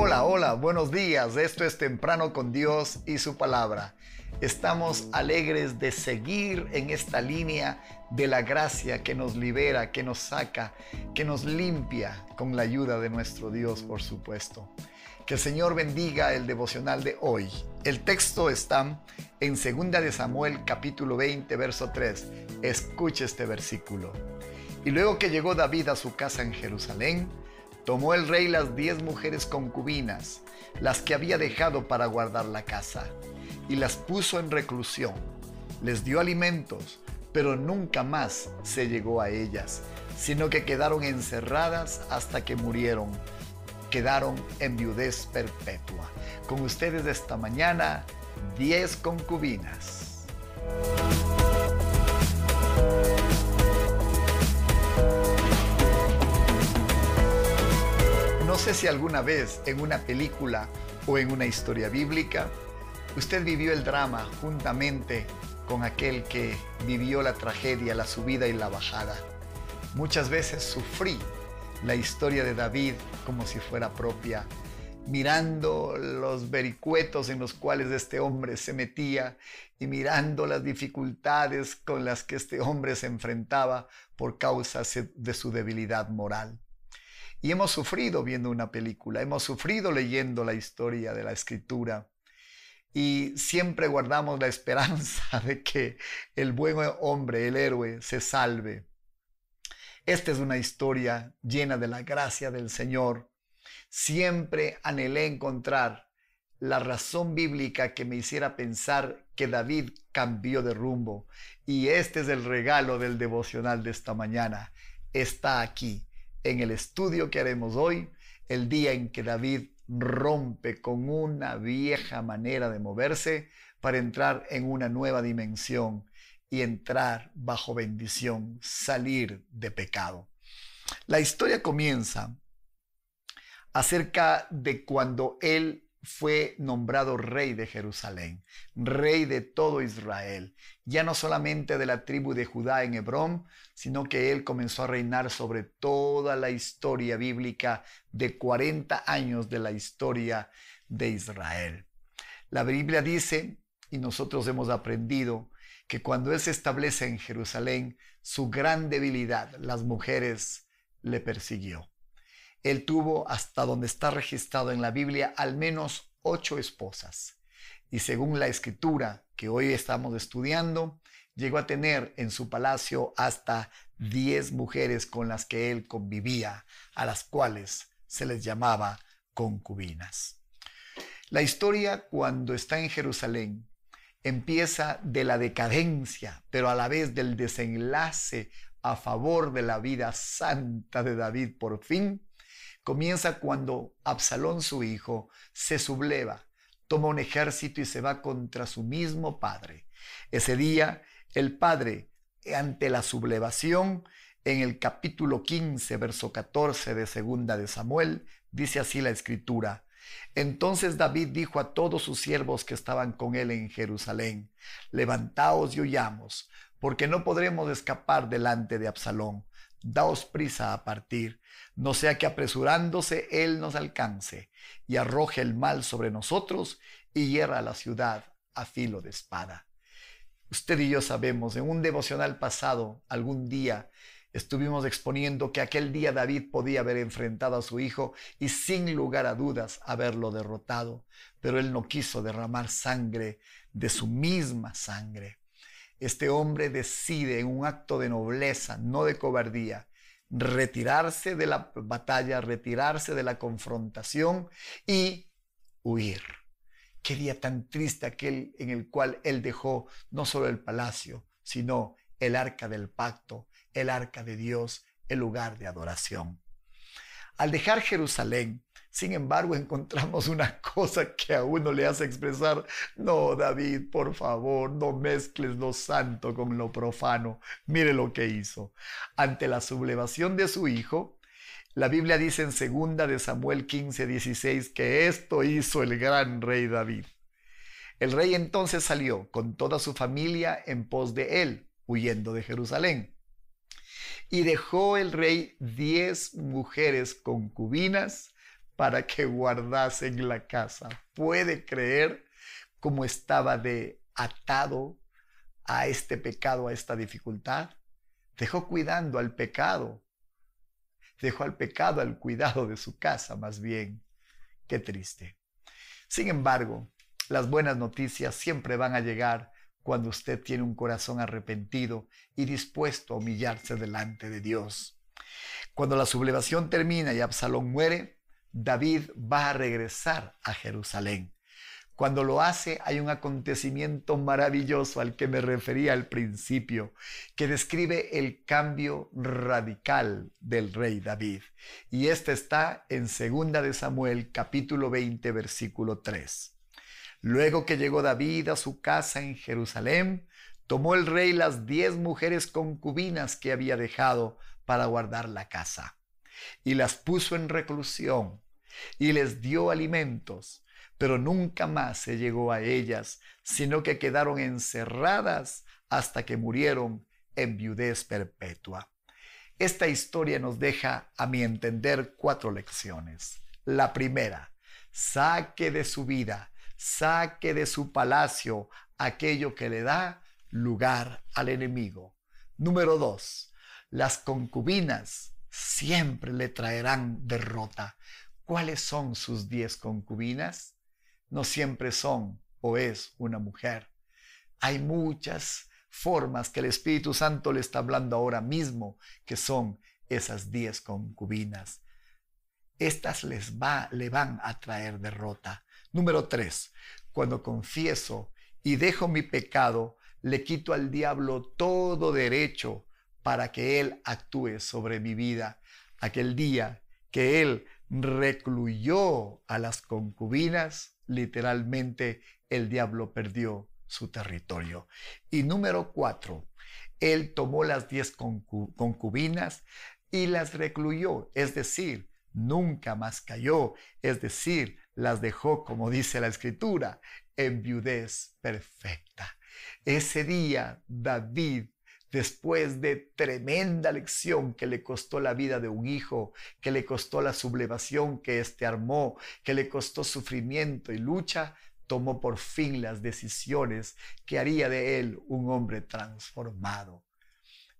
Hola, hola, buenos días. Esto es Temprano con Dios y su palabra. Estamos alegres de seguir en esta línea de la gracia que nos libera, que nos saca, que nos limpia con la ayuda de nuestro Dios, por supuesto. Que el Señor bendiga el devocional de hoy. El texto está en 2 de Samuel capítulo 20, verso 3. Escuche este versículo. Y luego que llegó David a su casa en Jerusalén, tomó el rey las diez mujeres concubinas, las que había dejado para guardar la casa, y las puso en reclusión. Les dio alimentos, pero nunca más se llegó a ellas, sino que quedaron encerradas hasta que murieron. Quedaron en viudez perpetua. Con ustedes esta mañana, diez concubinas. No sé si alguna vez en una película o en una historia bíblica usted vivió el drama juntamente con aquel que vivió la tragedia, la subida y la bajada. Muchas veces sufrí la historia de David como si fuera propia, mirando los vericuetos en los cuales este hombre se metía y mirando las dificultades con las que este hombre se enfrentaba por causa de su debilidad moral. Y hemos sufrido viendo una película, hemos sufrido leyendo la historia de la escritura y siempre guardamos la esperanza de que el buen hombre, el héroe, se salve. Esta es una historia llena de la gracia del Señor. Siempre anhelé encontrar la razón bíblica que me hiciera pensar que David cambió de rumbo. Y este es el regalo del devocional de esta mañana. Está aquí en el estudio que haremos hoy, el día en que David rompe con una vieja manera de moverse para entrar en una nueva dimensión y entrar bajo bendición, salir de pecado. La historia comienza acerca de cuando él fue nombrado rey de Jerusalén, rey de todo Israel, ya no solamente de la tribu de Judá en Hebrón, sino que él comenzó a reinar sobre toda la historia bíblica de 40 años de la historia de Israel. La Biblia dice, y nosotros hemos aprendido, que cuando él se establece en Jerusalén, su gran debilidad, las mujeres, le persiguió. Él tuvo, hasta donde está registrado en la Biblia, al menos ocho esposas. Y según la escritura que hoy estamos estudiando, llegó a tener en su palacio hasta diez mujeres con las que él convivía, a las cuales se les llamaba concubinas. La historia cuando está en Jerusalén empieza de la decadencia, pero a la vez del desenlace a favor de la vida santa de David por fin, comienza cuando Absalón, su hijo, se subleva, toma un ejército y se va contra su mismo padre. Ese día, el padre, ante la sublevación, en el capítulo 15, verso 14 de segunda de Samuel, dice así la escritura. Entonces David dijo a todos sus siervos que estaban con él en Jerusalén, levantaos y huyamos, porque no podremos escapar delante de Absalón daos prisa a partir, no sea que apresurándose Él nos alcance y arroje el mal sobre nosotros y hierra la ciudad a filo de espada. Usted y yo sabemos, en un devocional pasado, algún día, estuvimos exponiendo que aquel día David podía haber enfrentado a su hijo y sin lugar a dudas haberlo derrotado, pero él no quiso derramar sangre de su misma sangre este hombre decide en un acto de nobleza, no de cobardía, retirarse de la batalla, retirarse de la confrontación y huir. Qué día tan triste aquel en el cual él dejó no solo el palacio, sino el arca del pacto, el arca de Dios, el lugar de adoración. Al dejar Jerusalén, sin embargo, encontramos una cosa que a uno le hace expresar, no, David, por favor, no mezcles lo santo con lo profano. Mire lo que hizo. Ante la sublevación de su hijo, la Biblia dice en segunda de Samuel 15, 16 que esto hizo el gran rey David. El rey entonces salió con toda su familia en pos de él, huyendo de Jerusalén. Y dejó el rey diez mujeres concubinas para que guardasen la casa. ¿Puede creer cómo estaba de atado a este pecado, a esta dificultad? Dejó cuidando al pecado. Dejó al pecado al cuidado de su casa, más bien. Qué triste. Sin embargo, las buenas noticias siempre van a llegar cuando usted tiene un corazón arrepentido y dispuesto a humillarse delante de Dios. Cuando la sublevación termina y Absalón muere, David va a regresar a Jerusalén. Cuando lo hace hay un acontecimiento maravilloso al que me refería al principio, que describe el cambio radical del rey David. Y este está en 2 de Samuel capítulo 20 versículo 3. Luego que llegó David a su casa en Jerusalén, tomó el rey las diez mujeres concubinas que había dejado para guardar la casa, y las puso en reclusión, y les dio alimentos, pero nunca más se llegó a ellas, sino que quedaron encerradas hasta que murieron en viudez perpetua. Esta historia nos deja, a mi entender, cuatro lecciones. La primera, saque de su vida saque de su palacio aquello que le da lugar al enemigo. Número dos, las concubinas siempre le traerán derrota. ¿Cuáles son sus diez concubinas? No siempre son o es una mujer. Hay muchas formas que el Espíritu Santo le está hablando ahora mismo, que son esas diez concubinas. Estas les va, le van a traer derrota. Número tres, cuando confieso y dejo mi pecado, le quito al diablo todo derecho para que él actúe sobre mi vida. Aquel día que él recluyó a las concubinas, literalmente el diablo perdió su territorio. Y número cuatro, él tomó las diez concubinas y las recluyó, es decir, nunca más cayó, es decir, las dejó, como dice la escritura, en viudez perfecta. Ese día David, después de tremenda lección que le costó la vida de un hijo, que le costó la sublevación que éste armó, que le costó sufrimiento y lucha, tomó por fin las decisiones que haría de él un hombre transformado.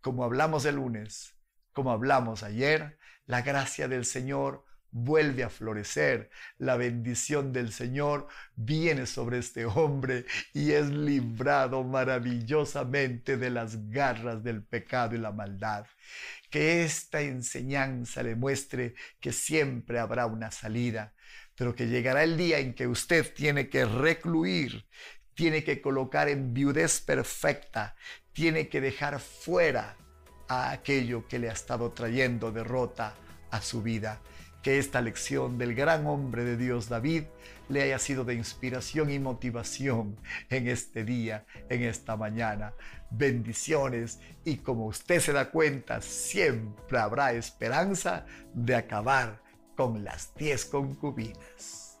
Como hablamos el lunes, como hablamos ayer, la gracia del Señor vuelve a florecer. La bendición del Señor viene sobre este hombre y es librado maravillosamente de las garras del pecado y la maldad. Que esta enseñanza le muestre que siempre habrá una salida, pero que llegará el día en que usted tiene que recluir, tiene que colocar en viudez perfecta, tiene que dejar fuera a aquello que le ha estado trayendo derrota a su vida que esta lección del gran hombre de Dios David le haya sido de inspiración y motivación en este día, en esta mañana. Bendiciones y como usted se da cuenta, siempre habrá esperanza de acabar con las diez concubinas.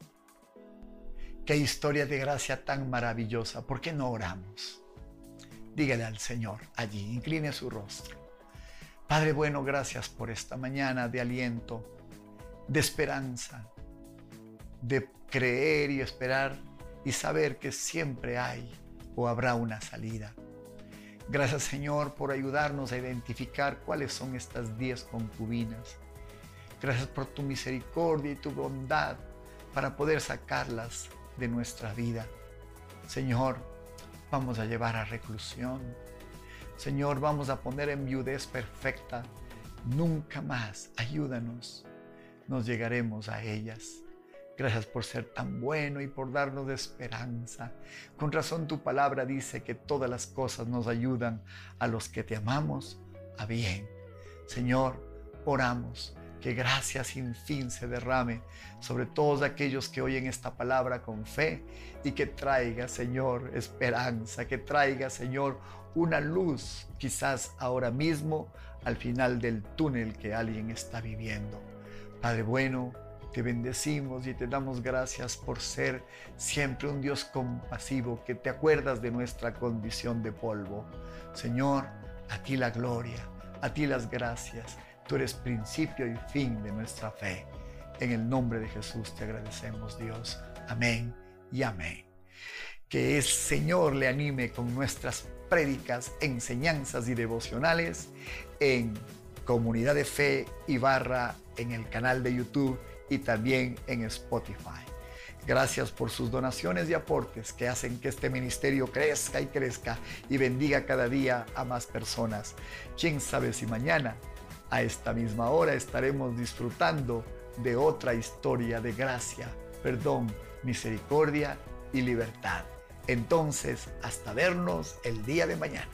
Qué historia de gracia tan maravillosa. ¿Por qué no oramos? Dígale al Señor allí, incline su rostro. Padre bueno, gracias por esta mañana de aliento de esperanza, de creer y esperar y saber que siempre hay o habrá una salida. Gracias Señor por ayudarnos a identificar cuáles son estas diez concubinas. Gracias por tu misericordia y tu bondad para poder sacarlas de nuestra vida. Señor, vamos a llevar a reclusión. Señor, vamos a poner en viudez perfecta. Nunca más. Ayúdanos nos llegaremos a ellas. Gracias por ser tan bueno y por darnos esperanza. Con razón tu palabra dice que todas las cosas nos ayudan a los que te amamos a bien. Señor, oramos que gracia sin fin se derrame sobre todos aquellos que oyen esta palabra con fe y que traiga, Señor, esperanza, que traiga, Señor, una luz quizás ahora mismo al final del túnel que alguien está viviendo. Padre bueno, te bendecimos y te damos gracias por ser siempre un Dios compasivo que te acuerdas de nuestra condición de polvo. Señor, a ti la gloria, a ti las gracias. Tú eres principio y fin de nuestra fe. En el nombre de Jesús te agradecemos, Dios. Amén y amén. Que el Señor le anime con nuestras prédicas, enseñanzas y devocionales en Comunidad de Fe y Barra en el canal de YouTube y también en Spotify. Gracias por sus donaciones y aportes que hacen que este ministerio crezca y crezca y bendiga cada día a más personas. Quién sabe si mañana a esta misma hora estaremos disfrutando de otra historia de gracia, perdón, misericordia y libertad. Entonces, hasta vernos el día de mañana.